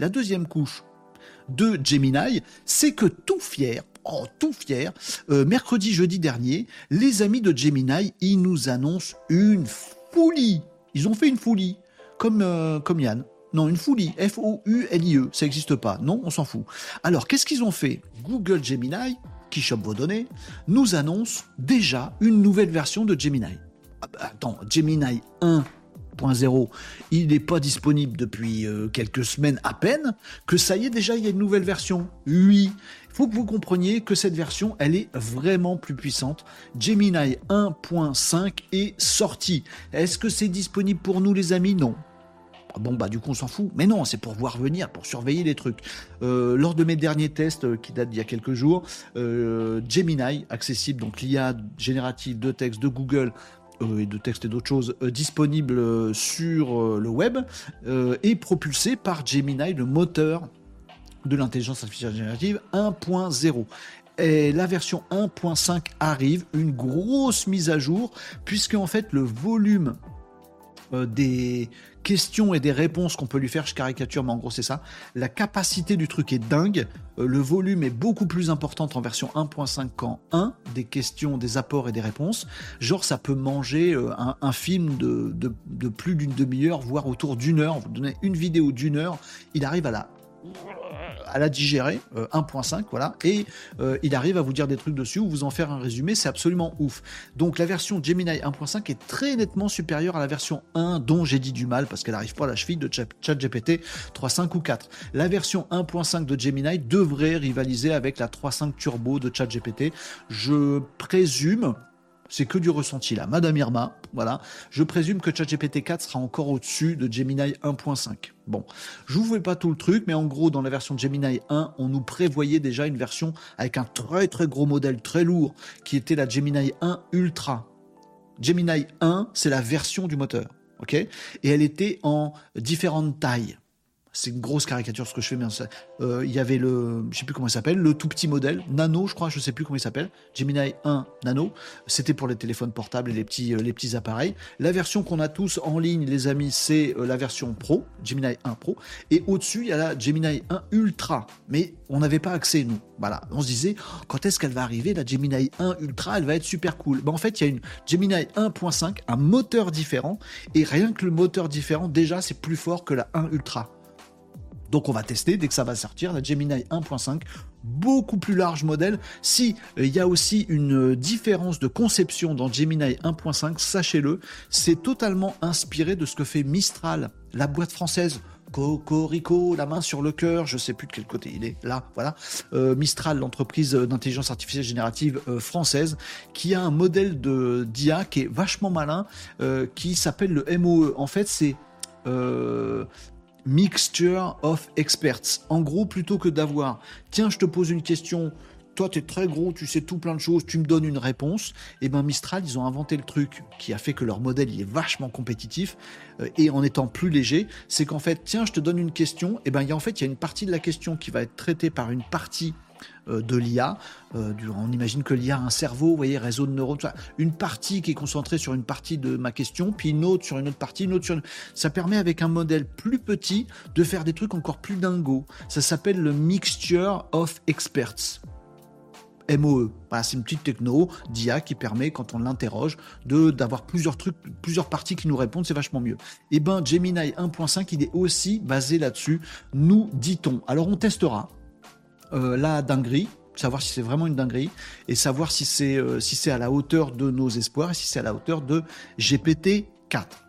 La deuxième couche de Gemini, c'est que tout fier, oh, tout fier, euh, mercredi, jeudi dernier, les amis de Gemini, ils nous annoncent une folie. Ils ont fait une folie, comme, euh, comme Yann. Non, une folie. F-O-U-L-I-E. Ça n'existe pas. Non, on s'en fout. Alors, qu'est-ce qu'ils ont fait? Google Gemini, qui chope vos données, nous annonce déjà une nouvelle version de Gemini. Ah bah, attends, Gemini 1.0, il n'est pas disponible depuis euh, quelques semaines à peine, que ça y est déjà, il y a une nouvelle version. Oui, il faut que vous compreniez que cette version, elle est vraiment plus puissante. Gemini 1.5 est sorti. Est-ce que c'est disponible pour nous les amis? Non. Ah bon, bah du coup, on s'en fout. Mais non, c'est pour voir venir, pour surveiller les trucs. Euh, lors de mes derniers tests, euh, qui datent d'il y a quelques jours, Gemini, accessible, donc l'IA générative de texte de Google, et de texte et d'autres choses disponible sur le web, est propulsé par Gemini, le moteur de l'intelligence artificielle générative 1.0. Et la version 1.5 arrive, une grosse mise à jour, puisque en fait le volume des questions et des réponses qu'on peut lui faire, je caricature, mais en gros c'est ça. La capacité du truc est dingue. Euh, le volume est beaucoup plus important en version 1.5 qu'en 1, des questions, des apports et des réponses. Genre ça peut manger euh, un, film de, de plus d'une demi-heure, voire autour d'une heure. Vous donnez une vidéo d'une heure, il arrive à la à la digérer, 1.5, euh, voilà, et euh, il arrive à vous dire des trucs dessus ou vous en faire un résumé, c'est absolument ouf. Donc la version Gemini 1.5 est très nettement supérieure à la version 1 dont j'ai dit du mal parce qu'elle n'arrive pas à la cheville de ChatGPT 3.5 ou 4. La version 1.5 de Gemini devrait rivaliser avec la 3.5 Turbo de ChatGPT. Je présume, c'est que du ressenti là. Madame Irma, voilà. Je présume que ChatGPT 4 sera encore au-dessus de Gemini 1.5. Bon, je vous fais pas tout le truc, mais en gros, dans la version Gemini 1, on nous prévoyait déjà une version avec un très très gros modèle très lourd qui était la Gemini 1 Ultra. Gemini 1, c'est la version du moteur, ok? Et elle était en différentes tailles c'est une grosse caricature ce que je fais, mais euh, il y avait le, je sais plus comment il s'appelle, le tout petit modèle, Nano, je crois, je sais plus comment il s'appelle, Gemini 1 Nano. C'était pour les téléphones portables et les petits, euh, les petits appareils. La version qu'on a tous en ligne, les amis, c'est euh, la version Pro, Gemini 1 Pro. Et au-dessus, il y a la Gemini 1 Ultra. Mais on n'avait pas accès, nous. Voilà. On se disait, quand est-ce qu'elle va arriver, la Gemini 1 Ultra, elle va être super cool. Ben, en fait, il y a une Gemini 1.5, un moteur différent. Et rien que le moteur différent, déjà, c'est plus fort que la 1 Ultra. Donc on va tester dès que ça va sortir, la Gemini 1.5, beaucoup plus large modèle. Si euh, il y a aussi une différence de conception dans Gemini 1.5, sachez-le, c'est totalement inspiré de ce que fait Mistral, la boîte française. Cocorico, la main sur le cœur, je sais plus de quel côté il est, là, voilà. Euh, Mistral, l'entreprise d'intelligence artificielle générative euh, française, qui a un modèle de d'IA qui est vachement malin, qui s'appelle le MOE. En fait, c'est Mixture of Experts. En gros, plutôt que d'avoir, tiens, je te pose une question, toi tu es très gros, tu sais tout plein de choses, tu me donnes une réponse, et eh ben Mistral, ils ont inventé le truc qui a fait que leur modèle il est vachement compétitif euh, et en étant plus léger, c'est qu'en fait, tiens, je te donne une question, et eh ben il y a en fait il y a une partie de la question qui va être traitée par une partie de l'IA. Euh, on imagine que l'IA a un cerveau, vous voyez, réseau de neurones, une partie qui est concentrée sur une partie de ma question, puis une autre sur une autre partie, une autre sur une... Ça permet avec un modèle plus petit de faire des trucs encore plus dingos. Ça s'appelle le Mixture of Experts. MOE. Voilà, c'est une petite techno d'IA qui permet, quand on l'interroge, d'avoir plusieurs trucs, plusieurs parties qui nous répondent, c'est vachement mieux. Et eh ben, Gemini 1.5, il est aussi basé là-dessus, nous dit-on. Alors, on testera. Euh, la dinguerie, savoir si c'est vraiment une dinguerie et savoir si c'est euh, si c'est à la hauteur de nos espoirs et si c'est à la hauteur de GPT 4.